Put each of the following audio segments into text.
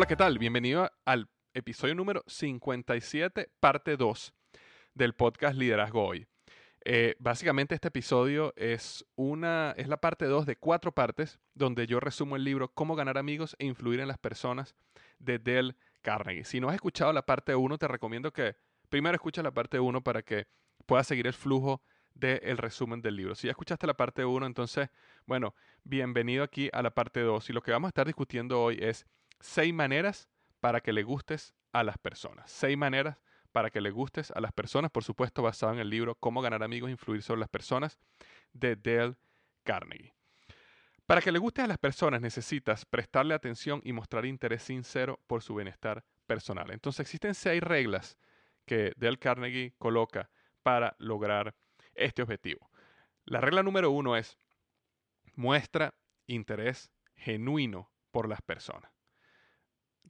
Hola, ¿qué tal? Bienvenido al episodio número 57, parte 2 del podcast Liderazgo Hoy. Eh, básicamente este episodio es, una, es la parte 2 de cuatro partes donde yo resumo el libro Cómo ganar amigos e influir en las personas de Dale Carnegie. Si no has escuchado la parte 1, te recomiendo que primero escuches la parte 1 para que puedas seguir el flujo del resumen del libro. Si ya escuchaste la parte 1, entonces, bueno, bienvenido aquí a la parte 2. Y lo que vamos a estar discutiendo hoy es seis maneras para que le gustes a las personas. Seis maneras para que le gustes a las personas, por supuesto basado en el libro Cómo ganar amigos e influir sobre las personas de Dale Carnegie. Para que le gustes a las personas necesitas prestarle atención y mostrar interés sincero por su bienestar personal. Entonces existen seis reglas que Dale Carnegie coloca para lograr este objetivo. La regla número uno es muestra interés genuino por las personas.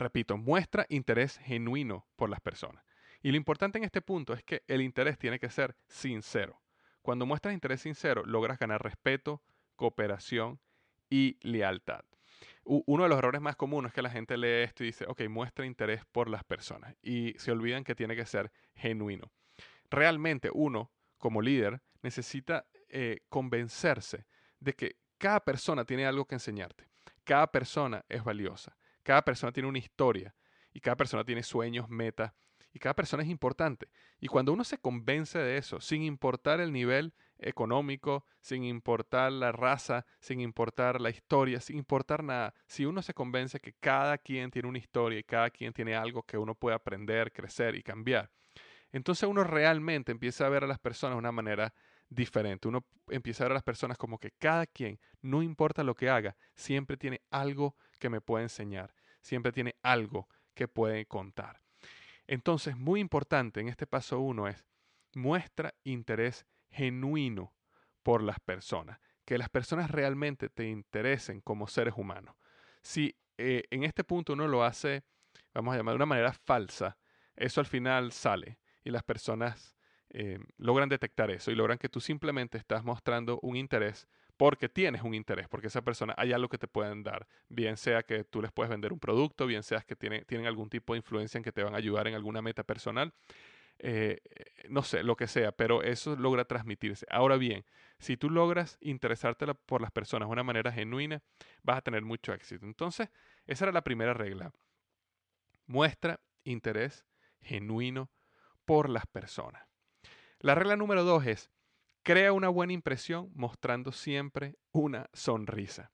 Repito, muestra interés genuino por las personas. Y lo importante en este punto es que el interés tiene que ser sincero. Cuando muestras interés sincero, logras ganar respeto, cooperación y lealtad. Uno de los errores más comunes es que la gente lee esto y dice, ok, muestra interés por las personas y se olvidan que tiene que ser genuino. Realmente uno, como líder, necesita eh, convencerse de que cada persona tiene algo que enseñarte. Cada persona es valiosa. Cada persona tiene una historia y cada persona tiene sueños, metas y cada persona es importante. Y cuando uno se convence de eso, sin importar el nivel económico, sin importar la raza, sin importar la historia, sin importar nada, si uno se convence que cada quien tiene una historia y cada quien tiene algo que uno puede aprender, crecer y cambiar, entonces uno realmente empieza a ver a las personas de una manera diferente. Uno empieza a ver a las personas como que cada quien, no importa lo que haga, siempre tiene algo que me puede enseñar, siempre tiene algo que puede contar. Entonces, muy importante en este paso uno es muestra interés genuino por las personas, que las personas realmente te interesen como seres humanos. Si eh, en este punto uno lo hace, vamos a llamar de una manera falsa, eso al final sale y las personas eh, logran detectar eso y logran que tú simplemente estás mostrando un interés porque tienes un interés, porque esa persona hay algo que te pueden dar, bien sea que tú les puedes vender un producto, bien sea que tienen, algún tipo de influencia en que te van a ayudar en alguna meta personal. eh, no sé, lo que sea, pero eso logra transmitirse. Ahora bien, si tú logras interesarte por las personas de una manera genuina, vas a tener mucho éxito. Entonces, esa era la primera regla. Muestra interés genuino por las personas. La regla número dos es, crea una buena impresión mostrando siempre una sonrisa.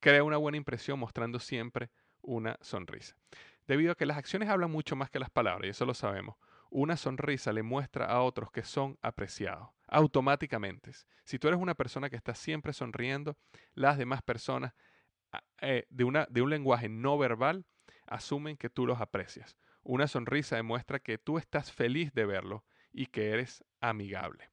Crea una buena impresión mostrando siempre una sonrisa. Debido a que las acciones hablan mucho más que las palabras, y eso lo sabemos, una sonrisa le muestra a otros que son apreciados automáticamente. Si tú eres una persona que está siempre sonriendo, las demás personas ah, eh, de, de un lenguaje no verbal asumen que tú los aprecias. Una sonrisa demuestra que tú estás feliz de verlo y que eres amigable.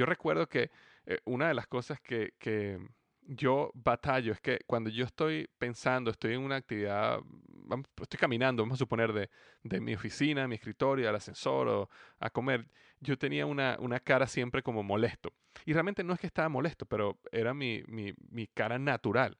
Yo recuerdo que eh, una de las cosas que, que, yo batallo es que cuando yo estoy pensando, estoy en una actividad, estoy caminando, vamos a suponer, de, de mi oficina, mi escritorio, al ascensor o a comer, yo tenía una, una, cara siempre como molesto. Y realmente no es que estaba molesto, pero era mi, mi, mi cara natural.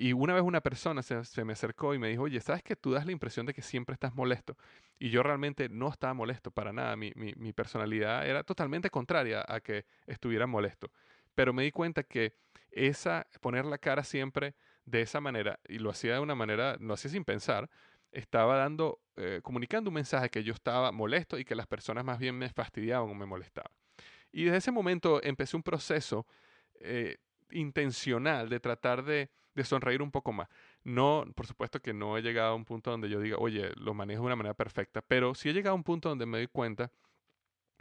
Y una vez una persona se, me acercó y me dijo, oye, ¿sabes que tú das la impresión de que siempre estás molesto? Y yo realmente no estaba molesto para nada. Mi, mi, personalidad era totalmente contraria a que estuviera molesto. Pero me di cuenta que esa, poner la cara siempre de esa manera, y lo hacía de una manera, no hacía sin pensar, estaba dando, eh, comunicando un mensaje que yo estaba molesto y que las personas más bien me fastidiaban o me molestaban. Y desde ese momento empecé un proceso eh, intencional de tratar de sonreír un poco más. No, por supuesto que no he llegado a un punto donde yo diga, oye, lo manejo de una manera perfecta, pero sí he llegado a un punto donde me doy cuenta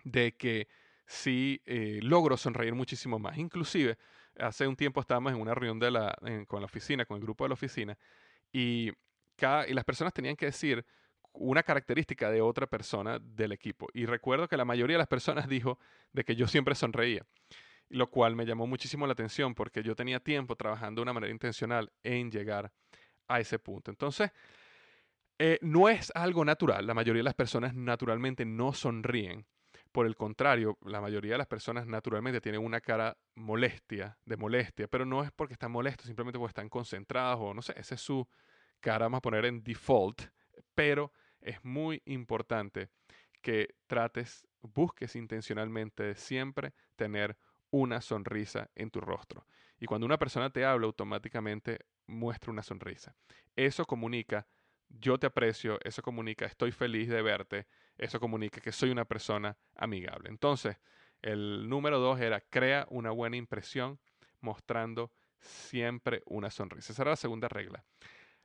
de que sí eh, logro sonreír muchísimo más. Inclusive, hace un tiempo estábamos en una reunión de la, con la oficina, con el grupo de la oficina, y, cada, y las personas tenían que decir una característica de otra persona del equipo. Y recuerdo que la mayoría de las personas dijo de que yo siempre sonreía lo cual me llamó muchísimo la atención porque yo tenía tiempo trabajando de una manera intencional en llegar a ese punto. Entonces, eh, no es algo natural. La mayoría de las personas naturalmente no sonríen. Por el contrario, la mayoría de las personas naturalmente tienen una cara molestia, de molestia, pero no es porque están molestos, simplemente porque están concentrados o no sé, esa es su cara, vamos a poner en default, pero es muy importante que trates, busques intencionalmente siempre tener una sonrisa en tu rostro. Y cuando una persona te habla, automáticamente muestra una sonrisa. Eso comunica, yo te aprecio, eso comunica, estoy feliz de verte, eso comunica que soy una persona amigable. Entonces, el número dos era, crea una buena impresión mostrando siempre una sonrisa. Esa era la segunda regla.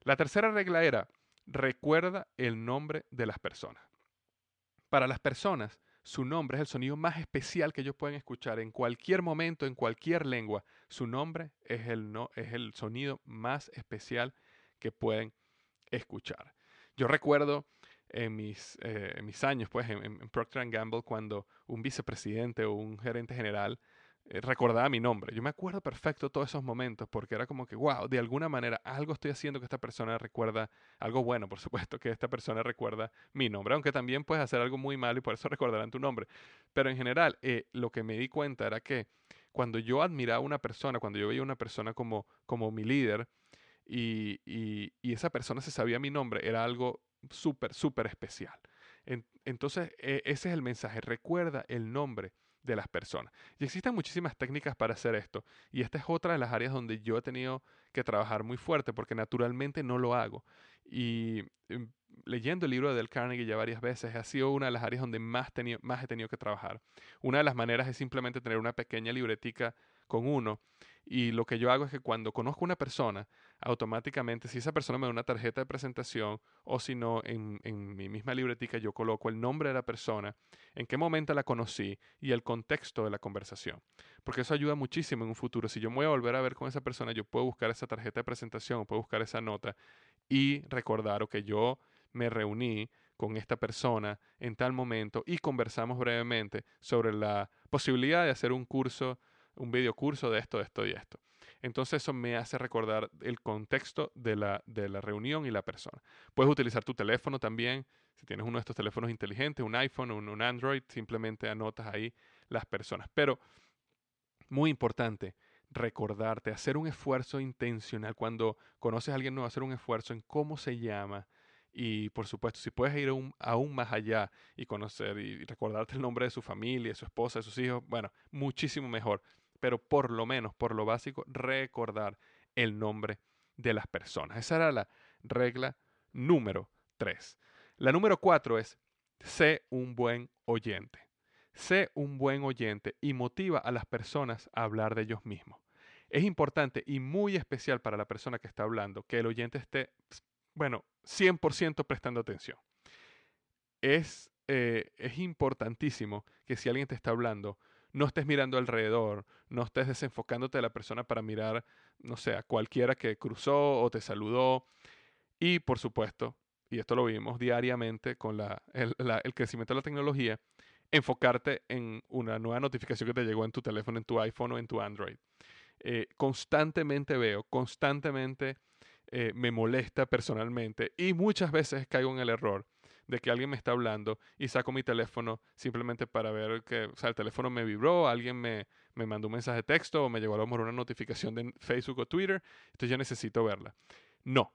La tercera regla era, recuerda el nombre de las personas. Para las personas, su nombre es el sonido más especial que ellos pueden escuchar en cualquier momento, en cualquier lengua. Su nombre es el, es el sonido más especial que pueden escuchar. Yo recuerdo en mis, eh, mis años, pues, en, en Procter Gamble, cuando un vicepresidente o un gerente general recordaba mi nombre. Yo me acuerdo perfecto todos esos momentos porque era como que, wow, de alguna manera algo estoy haciendo que esta persona recuerda, algo bueno, por supuesto, que esta persona recuerda mi nombre, aunque también puedes hacer algo muy malo y por eso recordarán tu nombre. Pero en general, eh, lo que me di cuenta era que cuando yo admiraba a una persona, cuando yo veía a una persona como, como mi líder y, y, y esa persona se sabía mi nombre, era algo súper, súper especial. entonces, e, ese es el mensaje, recuerda el nombre de las personas. Y existen muchísimas técnicas para hacer esto. Y esta es otra de las áreas donde yo he tenido que trabajar muy fuerte porque naturalmente no lo hago. Y em, leyendo el libro de Del Carnegie ya varias veces, ha sido una de las áreas donde más, más he tenido que trabajar. Una de las maneras es simplemente tener una pequeña libretica con uno. Y lo que yo hago es que cuando conozco una persona, automáticamente, si esa persona me da una tarjeta de presentación o si no, en, en, mi misma libretica yo coloco el nombre de la persona, en qué momento la conocí y el contexto de la conversación. Porque eso ayuda muchísimo en un futuro. Si yo me voy a volver a ver con esa persona, yo puedo buscar esa tarjeta de presentación o puedo buscar esa nota y recordar que yo me reuní con esta persona en tal momento y conversamos brevemente sobre la posibilidad de hacer un curso un video curso de esto, de esto y esto. Entonces eso me hace recordar el contexto de la, de la reunión y la persona. Puedes utilizar tu teléfono también. Si tienes uno de estos teléfonos inteligentes, un iPhone un, un Android, simplemente anotas ahí las personas. Pero, muy importante, recordarte, hacer un esfuerzo intencional. Cuando conoces a alguien nuevo, hacer un esfuerzo en cómo se llama Y por supuesto, si puedes ir aún, más allá y conocer y recordarte el nombre de su familia, de su esposa, de sus hijos, bueno, muchísimo mejor. Pero por lo menos, por lo básico, recordar el nombre de las personas. Esa era la regla número tres. La número cuatro es, sé un buen oyente. Sé un buen oyente y motiva a las personas a hablar de ellos mismos. Es importante y muy especial para la persona que está hablando que el oyente esté, bueno, 100% prestando atención. Es, eh, es importantísimo que si alguien te está hablando, no estés mirando alrededor, no estés desenfocándote de la persona para mirar, no sé, a cualquiera que cruzó o te saludó. Y por supuesto, y esto lo vimos diariamente con la, el, crecimiento de la tecnología, enfocarte en una nueva notificación que te llegó en tu teléfono, en tu iPhone o en tu Android. Eh, constantemente veo, constantemente eh, me molesta personalmente y muchas veces caigo en el error de que alguien me está hablando y saco mi teléfono simplemente para ver que, o sea, el teléfono me vibró, alguien me, me mandó un mensaje de texto o me llegó a lo mejor una notificación de Facebook o Twitter, entonces yo necesito verla. No,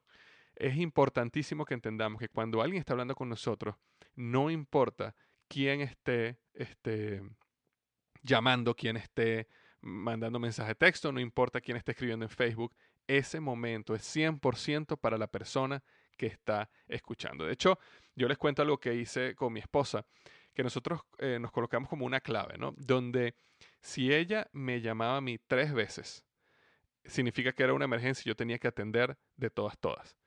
es importantísimo que entendamos que cuando alguien está hablando con nosotros, no importa quién esté, esté llamando, quién esté mandando mensaje de texto, no importa quién esté escribiendo en Facebook, ese momento es 100% para la persona que está escuchando. De hecho, yo les cuento algo que hice con mi esposa, que nosotros eh, nos colocamos como una clave, ¿no? Donde si ella me llamaba a mí tres veces, significa que era una emergencia y yo tenía que atender de todas, todas.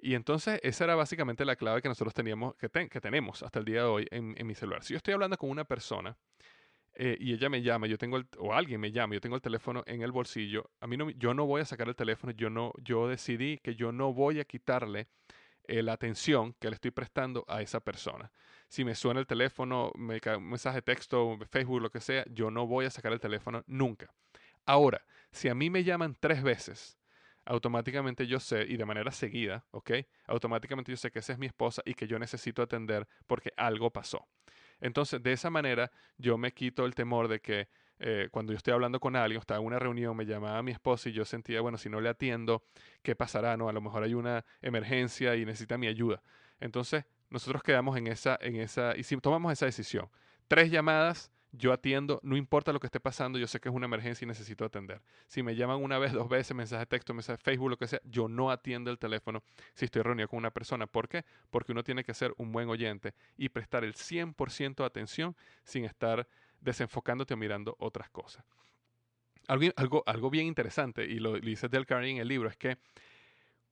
Y entonces esa era básicamente la clave que nosotros teníamos, que, que tenemos hasta el día de hoy en, mi celular. Si yo estoy hablando con una persona eh, y ella me llama, yo tengo el, o alguien me llama, yo tengo el teléfono en el bolsillo, a mí no, yo no voy a sacar el teléfono, yo no, yo decidí que yo no voy a quitarle eh, la atención que le estoy prestando a esa persona. Si me suena el teléfono, me cae un mensaje de texto, Facebook, lo que sea, yo no voy a sacar el teléfono nunca. Ahora, si a mí me llaman tres veces, automáticamente yo sé, y de manera seguida, ¿ok? Automáticamente yo sé que esa es mi esposa y que yo necesito atender porque algo pasó. Entonces, de esa manera, yo me quito el temor de que eh, cuando yo estoy hablando con alguien, estaba en una reunión, me llamaba mi esposa y yo sentía, bueno, si no le atiendo, ¿qué pasará? No, a lo mejor hay una emergencia y necesita mi ayuda. Entonces, nosotros quedamos en esa, en esa, y si tomamos esa decisión, tres llamadas, yo atiendo, no importa lo que esté pasando, yo sé que es una emergencia y necesito atender. Si me llaman una vez, dos veces, mensaje de texto, mensaje de Facebook, lo que sea, yo no atiendo el teléfono si estoy reunido con una persona. ¿Por qué? Porque uno tiene que ser un buen oyente y prestar el 100% de atención sin estar desenfocándote o mirando otras cosas. Algo, algo, bien interesante, y lo, dice Del Carnegie en el libro, es que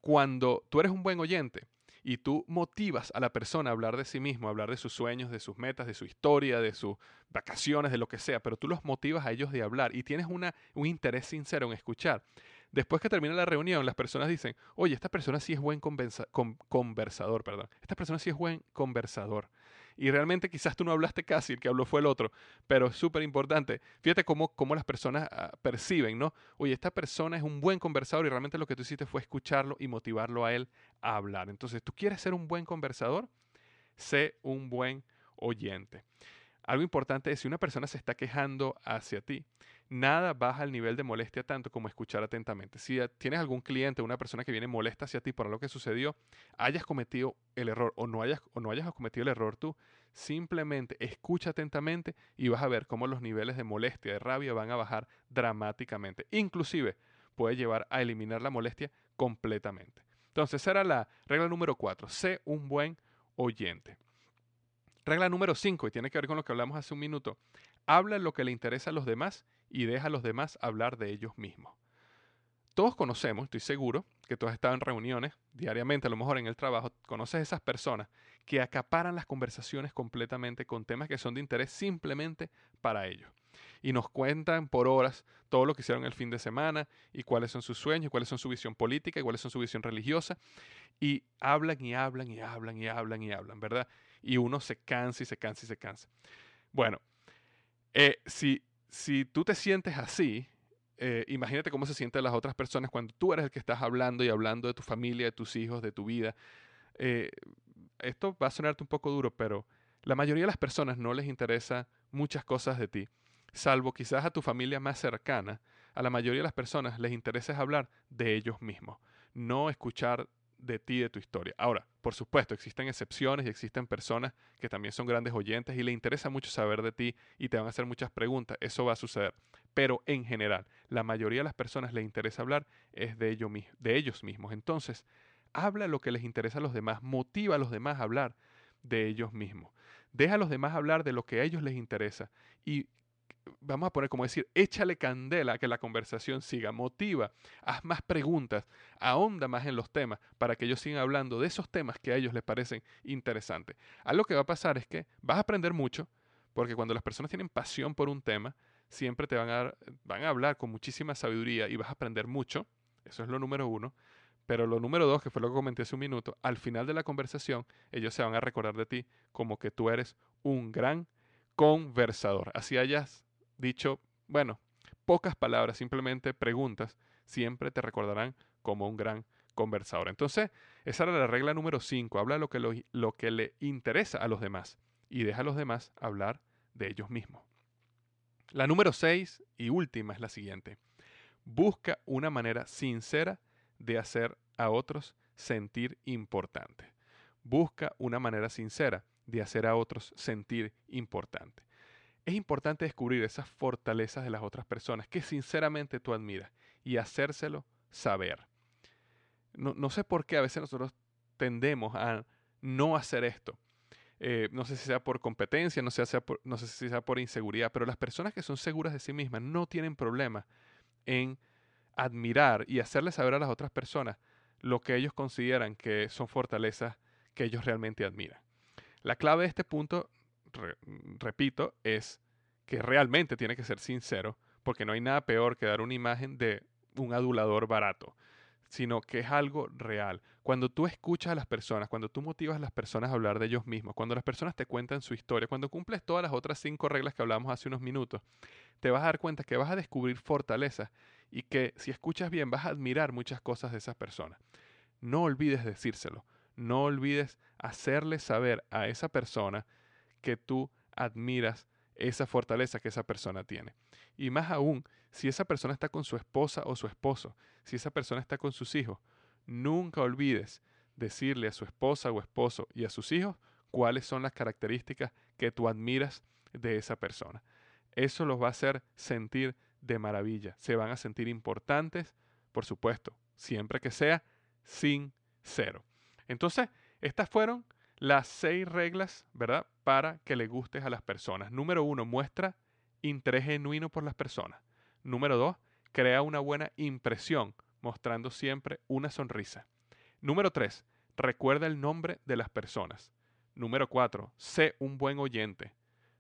cuando tú eres un buen oyente y tú motivas a la persona a hablar de sí mismo, a hablar de sus sueños, de sus metas, de su historia, de sus vacaciones, de lo que sea, pero tú los motivas a ellos de hablar y tienes una, un interés sincero en escuchar, Después que termina la reunión, las personas dicen, oye, esta persona sí es buen conversador, perdón. Esta persona sí es buen conversador. Y realmente quizás tú no hablaste casi, el que habló fue el otro, pero es súper importante. Fíjate cómo, cómo las personas ah, perciben, ¿no? Oye, esta persona es un buen conversador y realmente lo que tú hiciste fue escucharlo y motivarlo a él a hablar. Entonces, ¿tú quieres ser un buen conversador? Sé un buen oyente. Algo importante es si una persona se está quejando hacia ti, nada baja el nivel de molestia tanto como escuchar atentamente. Si tienes algún cliente, una persona que viene molesta hacia ti por lo que sucedió, hayas cometido el error o no hayas, o no hayas cometido el error tú, simplemente escucha atentamente y vas a ver cómo los niveles de molestia, de rabia van a bajar dramáticamente. Inclusive puede llevar a eliminar la molestia completamente. Entonces, esa era la regla número cuatro. Sé un buen oyente. Regla número 5, y tiene que ver con lo que hablamos hace un minuto. Habla lo que le interesa a los demás y deja a los demás hablar de ellos mismos. Todos conocemos, estoy seguro, que tú has en reuniones diariamente, a lo mejor en el trabajo, conoces esas personas que acaparan las conversaciones completamente con temas que son de interés simplemente para ellos. Y nos cuentan por horas todo lo que hicieron el fin de semana y cuáles son sus sueños, cuáles son su visión política y cuáles son su visión religiosa. Y hablan y hablan y hablan y hablan y hablan, ¿verdad? Y uno se cansa y se cansa y se cansa. Bueno, eh, si, si tú te sientes así, eh, imagínate cómo se sienten las otras personas cuando tú eres el que estás hablando y hablando de tu familia, de tus hijos, de tu vida. Eh, esto va a sonarte un poco duro, pero la mayoría de las personas no les interesa muchas cosas de ti, salvo quizás a tu familia más cercana. A la mayoría de las personas les interesa hablar de ellos mismos, no escuchar de ti, de tu historia. Ahora, por supuesto, existen excepciones y existen personas que también son grandes oyentes y le interesa mucho saber de ti y te van a hacer muchas preguntas. Eso va a suceder. Pero en general, la mayoría de las personas les interesa hablar es de, de ellos mismos. Entonces, habla lo que les interesa a los demás, motiva a los demás a hablar de ellos mismos. Deja a los demás hablar de lo que a ellos les interesa y vamos a poner como decir, échale candela a que la conversación siga, motiva, haz más preguntas, ahonda más en los temas para que ellos sigan hablando de esos temas que a ellos les parecen interesantes. Algo que va a pasar es que vas a aprender mucho, porque cuando las personas tienen pasión por un tema, siempre te van a, van a hablar con muchísima sabiduría y vas a aprender mucho, eso es lo número uno. Pero lo número dos, que fue lo que comenté hace un minuto, al final de la conversación, ellos se van a recordar de ti como que tú eres un gran conversador. Así hayas dicho, bueno, pocas palabras, simplemente preguntas, siempre te recordarán como un gran conversador. Entonces, esa era la regla número 5. Habla lo que, lo, que le interesa a los demás y deja a los demás hablar de ellos mismos. La número 6 y última es la siguiente. Busca una manera sincera de hacer a otros sentir importante. Busca una manera sincera de hacer a otros sentir importante es importante descubrir esas fortalezas de las otras personas que sinceramente tú admiras y hacérselo saber. No, sé por qué a veces nosotros tendemos a no hacer esto. Eh, no sé si sea por competencia, no, sea por, no sé si sea por inseguridad, pero las personas que son seguras de sí mismas no tienen problema en admirar y hacerle saber a las otras personas lo que ellos consideran que son fortalezas que ellos realmente admiran. La clave de este punto repito, es que realmente tiene que ser sincero, porque no hay nada peor que dar una imagen de un adulador barato, sino que es algo real. Cuando tú escuchas a las personas, cuando tú motivas a las personas a hablar de ellos mismos, cuando las personas te cuentan su historia, cuando cumples todas las otras cinco reglas que hablamos hace unos minutos, te vas a dar cuenta que vas a descubrir fortalezas y que si escuchas bien vas a admirar muchas cosas de esas personas. No olvides decírselo, no olvides hacerle saber a esa persona que tú admiras esa fortaleza que esa persona tiene. Y más aún, si esa persona está con su esposa o su esposo, si esa persona está con sus hijos, nunca olvides decirle a su esposa o esposo y a sus hijos cuáles son las características que tú admiras de esa persona. Eso los va a hacer sentir de maravilla. Se van a sentir importantes, por supuesto, siempre que sea sincero. Entonces, estas fueron las seis reglas, ¿verdad? Para que le gustes a las personas. Número uno, muestra interés genuino por las personas. Número dos, crea una buena impresión, mostrando siempre una sonrisa. Número tres, recuerda el nombre de las personas. Número cuatro, sé un buen oyente.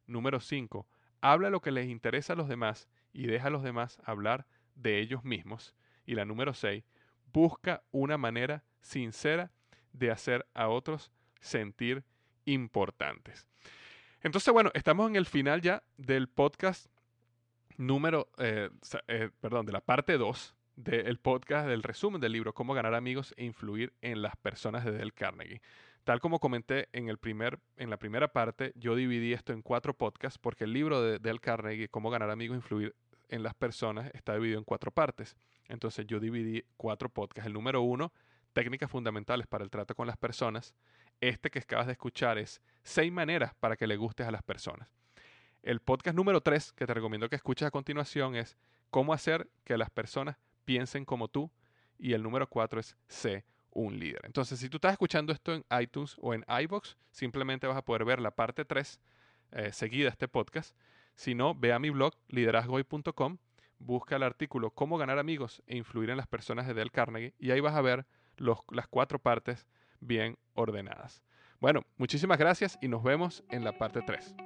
Número cinco, habla lo que les interesa a los demás y deja a los demás hablar de ellos mismos. Y la número seis, busca una manera sincera de hacer a otros sentir importantes. Entonces, bueno, estamos en el final ya del podcast número, eh, eh, perdón, de la parte 2 del podcast del resumen del libro Cómo ganar amigos e influir en las personas de Del Carnegie. Tal como comenté en, el primer, en la primera parte, yo dividí esto en cuatro podcasts porque el libro de Del Carnegie, Cómo ganar amigos e influir en las personas, está dividido en cuatro partes. Entonces yo dividí cuatro podcasts. El número uno, técnicas fundamentales para el trato con las personas. Este que acabas de escuchar es seis maneras para que le gustes a las personas. El podcast número tres que te recomiendo que escuches a continuación es cómo hacer que las personas piensen como tú. Y el número cuatro es sé un líder. Entonces, si tú estás escuchando esto en iTunes o en iBox, simplemente vas a poder ver la parte 3 eh, seguida este podcast. Si no, ve a mi blog liderazgoy.com, busca el artículo Cómo ganar amigos e influir en las personas de Del Carnegie y ahí vas a ver las cuatro partes bien ordenadas. Bueno, muchísimas gracias y nos vemos en la parte 3.